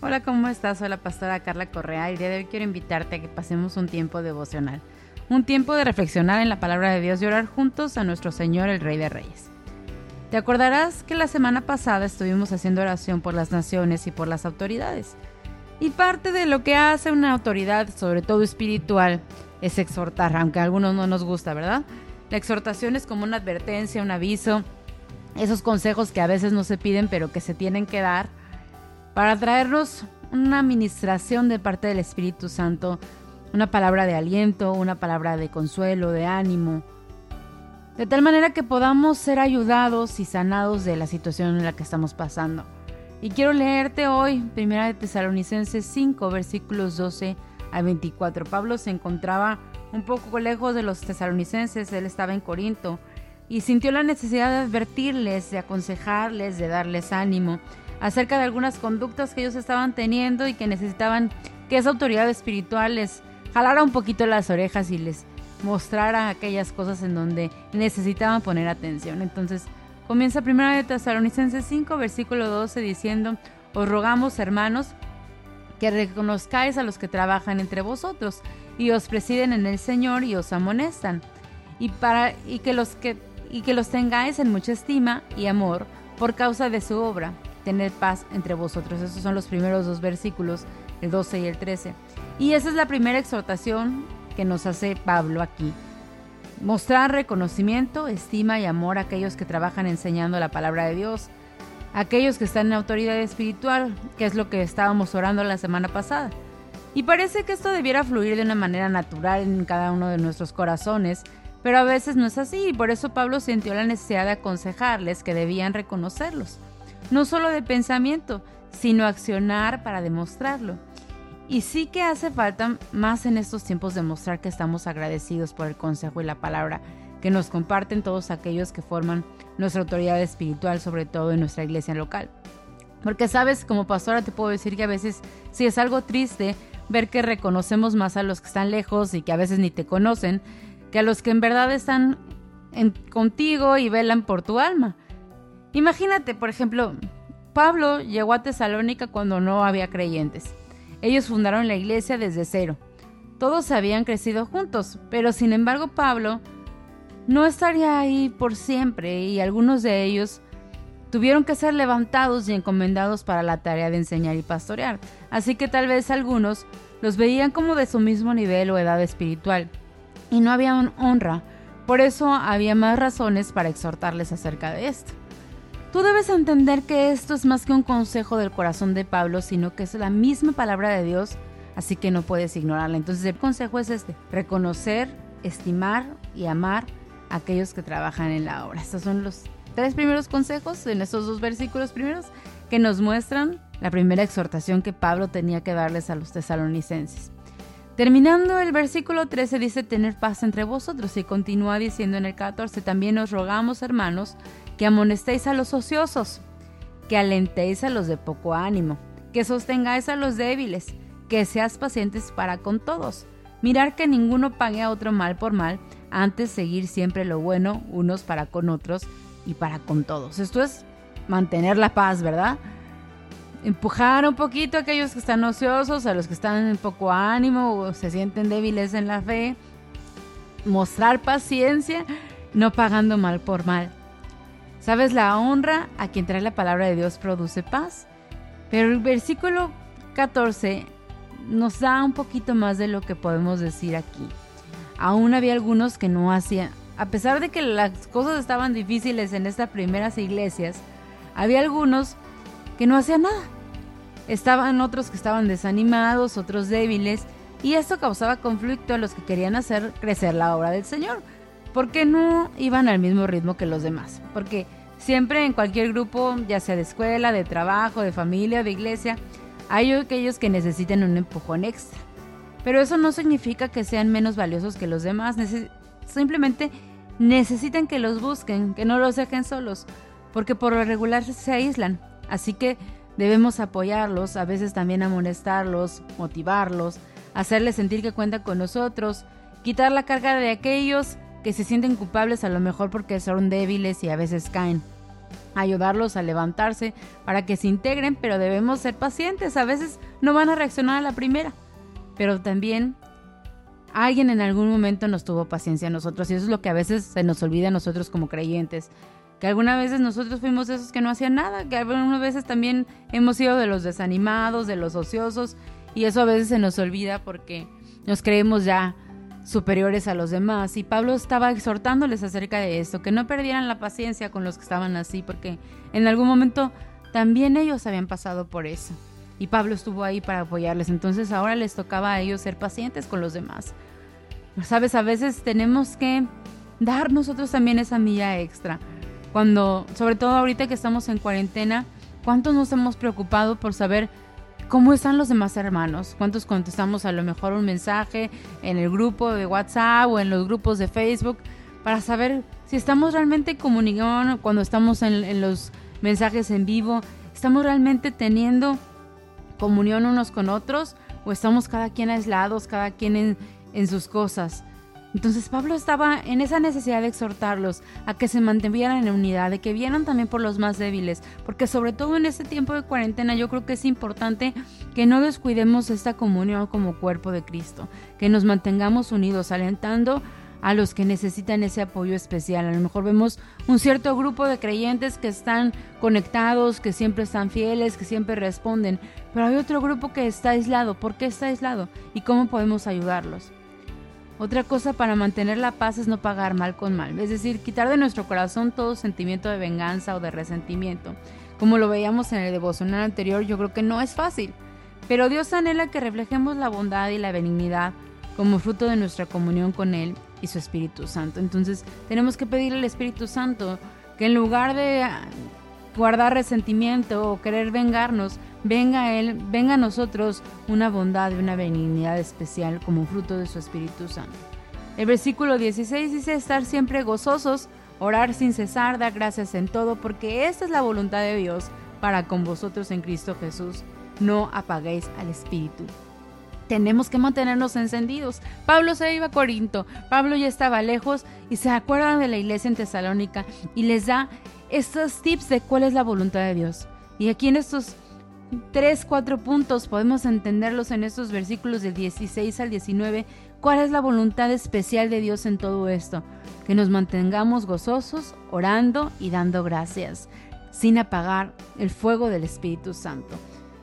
Hola, ¿cómo estás? Soy la pastora Carla Correa el día de hoy quiero invitarte a que pasemos un tiempo devocional, un tiempo de reflexionar en la palabra de Dios y orar juntos a nuestro Señor, el Rey de Reyes. Te acordarás que la semana pasada estuvimos haciendo oración por las naciones y por las autoridades. Y parte de lo que hace una autoridad, sobre todo espiritual, es exhortar, aunque a algunos no nos gusta, ¿verdad? La exhortación es como una advertencia, un aviso, esos consejos que a veces no se piden pero que se tienen que dar para traernos una administración de parte del Espíritu Santo, una palabra de aliento, una palabra de consuelo, de ánimo, de tal manera que podamos ser ayudados y sanados de la situación en la que estamos pasando. Y quiero leerte hoy, Primera de Tesalonicenses 5, versículos 12 a 24. Pablo se encontraba un poco lejos de los tesalonicenses, él estaba en Corinto, y sintió la necesidad de advertirles, de aconsejarles, de darles ánimo acerca de algunas conductas que ellos estaban teniendo y que necesitaban que esa autoridad espiritual les jalara un poquito las orejas y les mostrara aquellas cosas en donde necesitaban poner atención. Entonces comienza primero de Tesalonicenses 5, versículo 12 diciendo, os rogamos hermanos que reconozcáis a los que trabajan entre vosotros y os presiden en el Señor y os amonestan y para y que los que y que los tengáis en mucha estima y amor por causa de su obra tener paz entre vosotros. Esos son los primeros dos versículos, el 12 y el 13. Y esa es la primera exhortación que nos hace Pablo aquí. Mostrar reconocimiento, estima y amor a aquellos que trabajan enseñando la palabra de Dios, aquellos que están en autoridad espiritual, que es lo que estábamos orando la semana pasada. Y parece que esto debiera fluir de una manera natural en cada uno de nuestros corazones, pero a veces no es así y por eso Pablo sintió la necesidad de aconsejarles que debían reconocerlos no solo de pensamiento, sino accionar para demostrarlo. Y sí que hace falta más en estos tiempos demostrar que estamos agradecidos por el consejo y la palabra que nos comparten todos aquellos que forman nuestra autoridad espiritual, sobre todo en nuestra iglesia local. Porque sabes, como pastora te puedo decir que a veces sí es algo triste ver que reconocemos más a los que están lejos y que a veces ni te conocen, que a los que en verdad están contigo y velan por tu alma. Imagínate, por ejemplo, Pablo llegó a Tesalónica cuando no había creyentes. Ellos fundaron la iglesia desde cero. Todos habían crecido juntos, pero sin embargo Pablo no estaría ahí por siempre y algunos de ellos tuvieron que ser levantados y encomendados para la tarea de enseñar y pastorear. Así que tal vez algunos los veían como de su mismo nivel o edad espiritual y no había honra. Por eso había más razones para exhortarles acerca de esto. Tú debes entender que esto es más que un consejo del corazón de Pablo, sino que es la misma palabra de Dios, así que no puedes ignorarla. Entonces el consejo es este, reconocer, estimar y amar a aquellos que trabajan en la obra. Estos son los tres primeros consejos en estos dos versículos primeros que nos muestran la primera exhortación que Pablo tenía que darles a los tesalonicenses. Terminando el versículo 13 dice tener paz entre vosotros y continúa diciendo en el 14, también os rogamos hermanos que amonestéis a los ociosos, que alentéis a los de poco ánimo, que sostengáis a los débiles, que seas pacientes para con todos. Mirar que ninguno pague a otro mal por mal, antes seguir siempre lo bueno unos para con otros y para con todos. Esto es mantener la paz, ¿verdad? Empujar un poquito a aquellos que están ociosos, a los que están en poco ánimo o se sienten débiles en la fe. Mostrar paciencia, no pagando mal por mal. Sabes, la honra a quien trae la palabra de Dios produce paz. Pero el versículo 14 nos da un poquito más de lo que podemos decir aquí. Aún había algunos que no hacían, a pesar de que las cosas estaban difíciles en estas primeras iglesias, había algunos que no hacían nada. Estaban otros que estaban desanimados, otros débiles, y esto causaba conflicto a los que querían hacer crecer la obra del Señor, porque no iban al mismo ritmo que los demás, porque Siempre en cualquier grupo, ya sea de escuela, de trabajo, de familia, de iglesia, hay aquellos que necesitan un empujón extra. Pero eso no significa que sean menos valiosos que los demás. simplemente necesitan que los busquen, que no los dejen solos, porque por lo regular se aíslan. Así que debemos apoyarlos, a veces también amonestarlos, motivarlos, hacerles sentir que cuentan con nosotros, quitar la carga de aquellos que se sienten culpables a lo mejor porque son débiles y a veces caen. ayudarlos a levantarse para que se integren, pero debemos ser pacientes. A veces no van a reaccionar a la primera, pero también alguien en algún momento nos tuvo paciencia a nosotros y eso es lo que a veces se nos olvida a nosotros como creyentes. Que algunas veces nosotros fuimos esos que no hacían nada, que algunas veces también hemos sido de los desanimados, de los ociosos y eso a veces se nos olvida porque nos creemos ya superiores a los demás. Y Pablo estaba exhortándoles acerca de esto, que no perdieran la paciencia con los que estaban así, porque en algún momento también ellos habían pasado por eso. Y Pablo estuvo ahí para apoyarles. Entonces ahora les tocaba a ellos ser pacientes con los demás. Sabes, a veces tenemos que dar nosotros también esa milla extra. Cuando, sobre todo ahorita que estamos en cuarentena, ¿cuántos nos hemos preocupado por saber ¿Cómo están los demás hermanos? ¿Cuántos contestamos a lo mejor un mensaje en el grupo de WhatsApp o en los grupos de Facebook para saber si estamos realmente comunicando cuando estamos en, los mensajes en vivo? ¿Estamos realmente teniendo comunión unos con otros o estamos cada quien aislados, cada quien en, en sus cosas? Entonces Pablo estaba en esa necesidad de exhortarlos a que se mantuvieran en unidad, de que vieran también por los más débiles, porque sobre todo en este tiempo de cuarentena yo creo que es importante que no descuidemos esta comunión como cuerpo de Cristo, que nos mantengamos unidos, alentando a los que necesitan ese apoyo especial. A lo mejor vemos un cierto grupo de creyentes que están conectados, que siempre están fieles, que siempre responden, pero hay otro grupo que está aislado. ¿Por qué está aislado? ¿Y cómo podemos ayudarlos? Otra cosa para mantener la paz es no pagar mal con mal, es decir, quitar de nuestro corazón todo sentimiento de venganza o de resentimiento. Como lo veíamos en el devocional anterior, yo creo que no es fácil, pero Dios anhela que reflejemos la bondad y la benignidad como fruto de nuestra comunión con Él y su Espíritu Santo. Entonces tenemos que pedirle al Espíritu Santo que en lugar de guardar resentimiento o querer vengarnos, venga a Él, venga a nosotros una bondad y una benignidad especial como fruto de su Espíritu Santo. El versículo 16 dice estar siempre gozosos, orar sin cesar, dar gracias en todo, porque esta es la voluntad de Dios para con vosotros en Cristo Jesús. No apaguéis al Espíritu. Tenemos que mantenernos encendidos. Pablo se iba a Corinto, Pablo ya estaba lejos y se acuerdan de la iglesia en Tesalónica y les da estos tips de cuál es la voluntad de Dios. Y aquí en estos tres, cuatro puntos podemos entenderlos en estos versículos del 16 al 19. ¿Cuál es la voluntad especial de Dios en todo esto? Que nos mantengamos gozosos, orando y dando gracias, sin apagar el fuego del Espíritu Santo.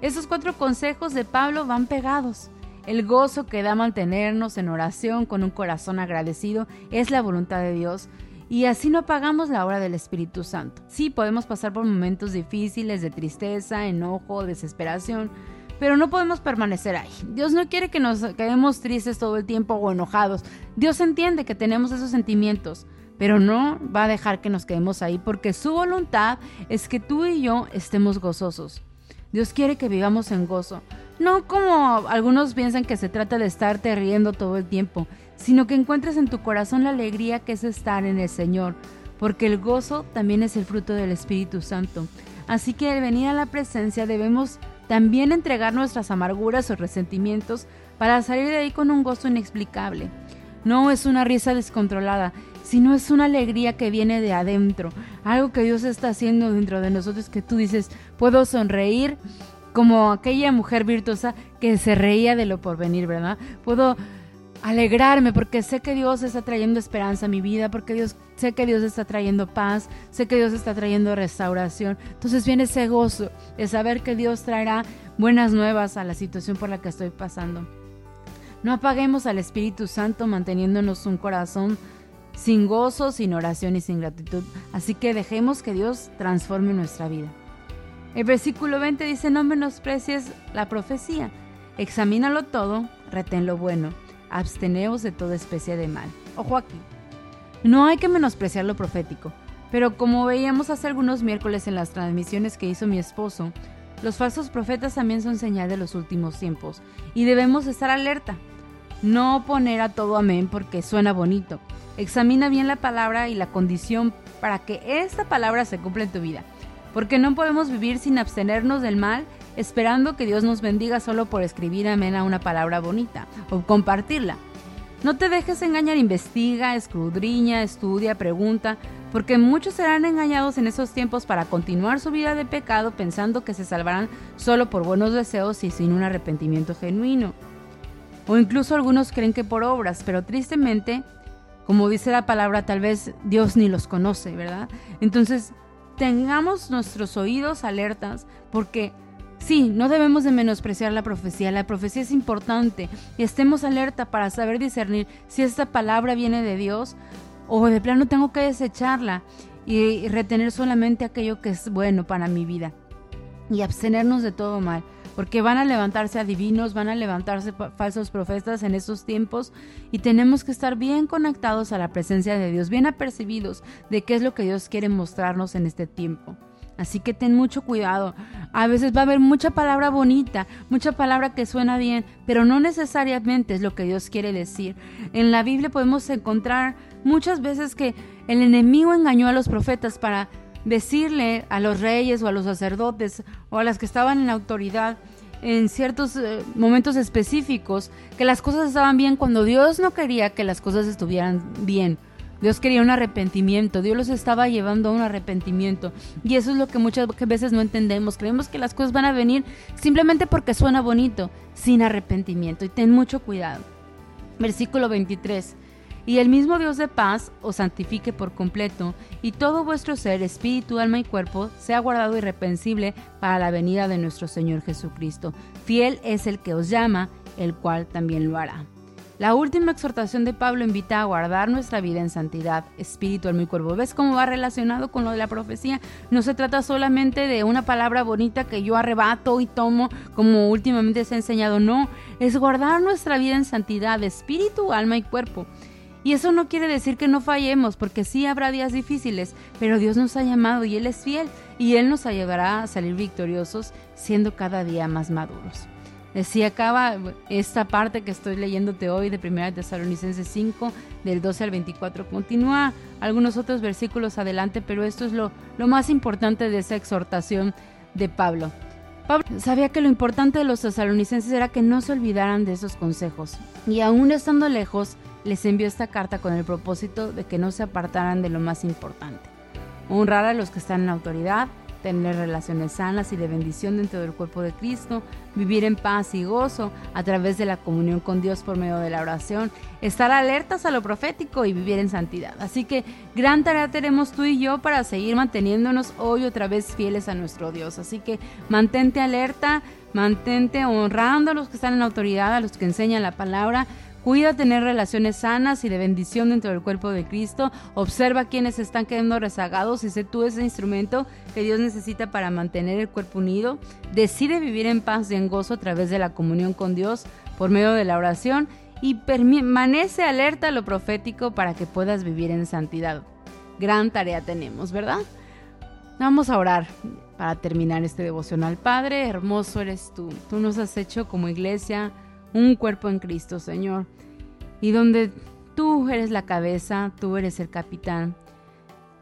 Esos cuatro consejos de Pablo van pegados. El gozo que da mantenernos en oración con un corazón agradecido es la voluntad de Dios y así no apagamos la obra del Espíritu Santo. Sí, podemos pasar por momentos difíciles de tristeza, enojo, desesperación, pero no podemos permanecer ahí. Dios no quiere que nos quedemos tristes todo el tiempo o enojados. Dios entiende que tenemos esos sentimientos, pero no va a dejar que nos quedemos ahí porque su voluntad es que tú y yo estemos gozosos. Dios quiere que vivamos en gozo. No como algunos piensan que se trata de estarte riendo todo el tiempo, sino que encuentres en tu corazón la alegría que es estar en el Señor, porque el gozo también es el fruto del Espíritu Santo. Así que al venir a la presencia debemos también entregar nuestras amarguras o resentimientos para salir de ahí con un gozo inexplicable. No es una risa descontrolada, sino es una alegría que viene de adentro, algo que Dios está haciendo dentro de nosotros que tú dices, puedo sonreír como aquella mujer virtuosa que se reía de lo porvenir, ¿verdad? Puedo alegrarme porque sé que Dios está trayendo esperanza a mi vida, porque Dios sé que Dios está trayendo paz, sé que Dios está trayendo restauración. Entonces viene ese gozo de saber que Dios traerá buenas nuevas a la situación por la que estoy pasando. No apaguemos al Espíritu Santo manteniéndonos un corazón sin gozo, sin oración y sin gratitud. Así que dejemos que Dios transforme nuestra vida. El versículo 20 dice, no menosprecies la profecía, examínalo todo, retén lo bueno absteneos de toda especie de mal. Ojo aquí, no hay que menospreciar lo profético, pero como veíamos hace algunos miércoles en las transmisiones que hizo mi esposo, los falsos profetas también son señal de los últimos tiempos y debemos estar alerta. No poner a todo amén porque suena bonito. Examina bien la palabra y la condición para que esta palabra se cumpla en tu vida. Porque no podemos vivir sin abstenernos del mal esperando que Dios nos bendiga solo por escribir amén a una palabra bonita o compartirla. No te dejes engañar, investiga, escudriña, estudia, pregunta, porque muchos serán engañados en esos tiempos para continuar su vida de pecado pensando que se salvarán solo por buenos deseos y sin un arrepentimiento genuino. O incluso algunos creen que por obras, pero tristemente, como dice la palabra, tal vez Dios ni los conoce, ¿verdad? Entonces, tengamos nuestros oídos alertas porque Sí, no debemos de menospreciar la profecía, la profecía es importante y estemos alerta para saber discernir si esta palabra viene de Dios o de plano tengo que desecharla y retener solamente aquello que es bueno para mi vida y abstenernos de todo mal, porque van a levantarse adivinos, van a levantarse falsos profetas en estos tiempos y tenemos que estar bien conectados a la presencia de Dios, bien apercibidos de qué es lo que Dios quiere mostrarnos en este tiempo. Así que ten mucho cuidado. A veces va a haber mucha palabra bonita, mucha palabra que suena bien, pero no necesariamente es lo que Dios quiere decir. En la Biblia podemos encontrar muchas veces que el enemigo engañó a los profetas para decirle a los reyes o a los sacerdotes o a las que estaban en autoridad en ciertos eh, momentos específicos que las cosas estaban bien cuando Dios no quería que las cosas estuvieran bien. Dios quería un arrepentimiento, Dios los estaba llevando a un arrepentimiento. Y eso es lo que muchas veces no entendemos. Creemos que las cosas van a venir simplemente porque suena bonito, sin arrepentimiento. Y ten mucho cuidado. Versículo 23. Y el mismo Dios de paz os santifique por completo, y todo vuestro ser, espíritu, alma y cuerpo, sea guardado irreprensible para la venida de nuestro Señor Jesucristo. Fiel es el que os llama, el cual también lo hará. La última exhortación de Pablo invita a guardar nuestra vida en santidad, espíritu, alma y cuerpo. ¿Ves cómo va relacionado con lo de la profecía? No se trata solamente de una palabra bonita que yo arrebato y tomo como últimamente se ha enseñado. No, es guardar nuestra vida en santidad, espíritu, alma y cuerpo. Y eso no quiere decir que no fallemos, porque sí habrá días difíciles, pero Dios nos ha llamado y Él es fiel y Él nos ayudará a salir victoriosos siendo cada día más maduros. Así acaba esta parte que estoy leyéndote hoy de 1 Tesalonicenses 5, del 12 al 24. Continúa algunos otros versículos adelante, pero esto es lo, lo más importante de esa exhortación de Pablo. Pablo sabía que lo importante de los tesalonicenses era que no se olvidaran de esos consejos, y aún estando lejos, les envió esta carta con el propósito de que no se apartaran de lo más importante. Honrar a los que están en autoridad, tener relaciones sanas y de bendición dentro del cuerpo de Cristo, vivir en paz y gozo a través de la comunión con Dios por medio de la oración, estar alertas a lo profético y vivir en santidad. Así que gran tarea tenemos tú y yo para seguir manteniéndonos hoy otra vez fieles a nuestro Dios. Así que mantente alerta, mantente honrando a los que están en autoridad, a los que enseñan la palabra Cuida tener relaciones sanas y de bendición dentro del cuerpo de Cristo. Observa quienes están quedando rezagados y sé tú ese instrumento que Dios necesita para mantener el cuerpo unido. Decide vivir en paz y en gozo a través de la comunión con Dios por medio de la oración y permanece alerta a lo profético para que puedas vivir en santidad. Gran tarea tenemos, ¿verdad? Vamos a orar para terminar este devocional. Padre, hermoso eres tú. Tú nos has hecho como iglesia un cuerpo en Cristo, Señor, y donde tú eres la cabeza, tú eres el capitán.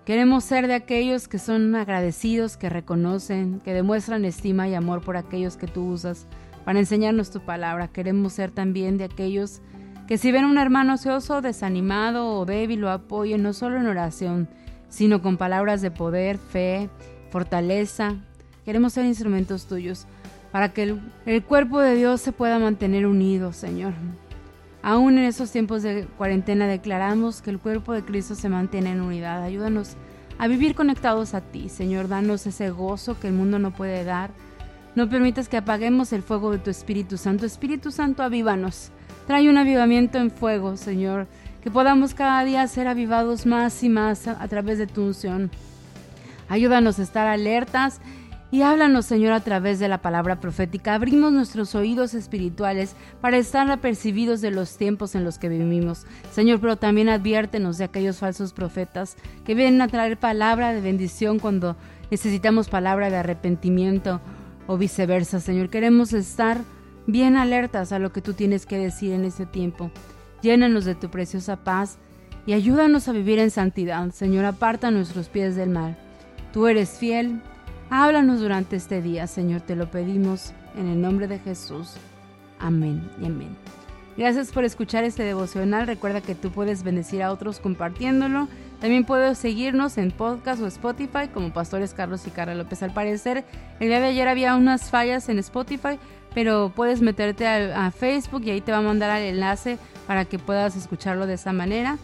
Queremos ser de aquellos que son agradecidos, que reconocen, que demuestran estima y amor por aquellos que tú usas para enseñarnos tu palabra. Queremos ser también de aquellos que si ven un hermano ocioso, desanimado o débil, lo apoyen no solo en oración, sino con palabras de poder, fe, fortaleza. Queremos ser instrumentos tuyos para que el, cuerpo de Dios se pueda mantener unido, Señor. Aún en esos tiempos de cuarentena declaramos que el cuerpo de Cristo se mantiene en unidad. Ayúdanos a vivir conectados a ti, Señor. Danos ese gozo que el mundo no puede dar. No permitas que apaguemos el fuego de tu Espíritu Santo. Espíritu Santo, avívanos. Trae un avivamiento en fuego, Señor. Que podamos cada día ser avivados más y más a, a través de tu unción. Ayúdanos a estar alertas y háblanos, Señor, a través de la palabra profética. Abrimos nuestros oídos espirituales para estar apercibidos de los tiempos en los que vivimos. Señor, pero también adviértenos de aquellos falsos profetas que vienen a traer palabra de bendición cuando necesitamos palabra de arrepentimiento o viceversa. Señor, queremos estar bien alertas a lo que tú tienes que decir en este tiempo. Llénanos de tu preciosa paz y ayúdanos a vivir en santidad. Señor, aparta nuestros pies del mal. Tú eres fiel Háblanos durante este día, Señor, te lo pedimos en el nombre de Jesús. Amén y amén. Gracias por escuchar este devocional. Recuerda que tú puedes bendecir a otros compartiéndolo. También puedes seguirnos en podcast o Spotify como Pastores Carlos y Carla López. Al parecer, el día de ayer había unas fallas en Spotify, pero puedes meterte a, a Facebook y ahí te va a mandar el enlace para que puedas escucharlo de esa manera.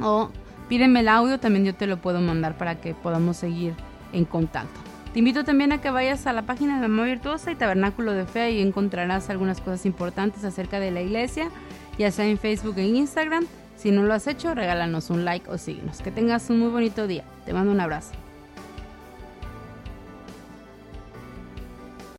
O pídeme el audio, también yo te lo puedo mandar para que podamos seguir en contacto. Te invito también a que vayas a la página de Mamá Virtuosa y Tabernáculo de Fe y encontrarás algunas cosas importantes acerca de la iglesia, ya sea en Facebook e Instagram. Si no lo has hecho, regálanos un like o síguenos. Que tengas un muy bonito día. Te mando un abrazo.